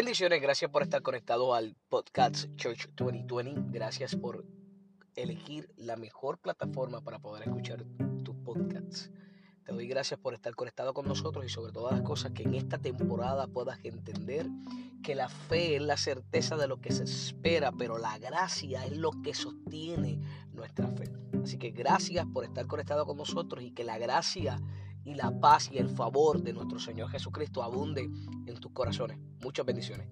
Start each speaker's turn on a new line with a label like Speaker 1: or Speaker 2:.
Speaker 1: Bendiciones, gracias por estar conectado al podcast Church 2020. Gracias por elegir la mejor plataforma para poder escuchar tus podcasts. Te doy gracias por estar conectado con nosotros y sobre todas las cosas que en esta temporada puedas entender que la fe es la certeza de lo que se espera, pero la gracia es lo que sostiene nuestra fe. Así que gracias por estar conectado con nosotros y que la gracia y la paz y el favor de nuestro Señor Jesucristo abunde en tus corazones. Muchas bendiciones.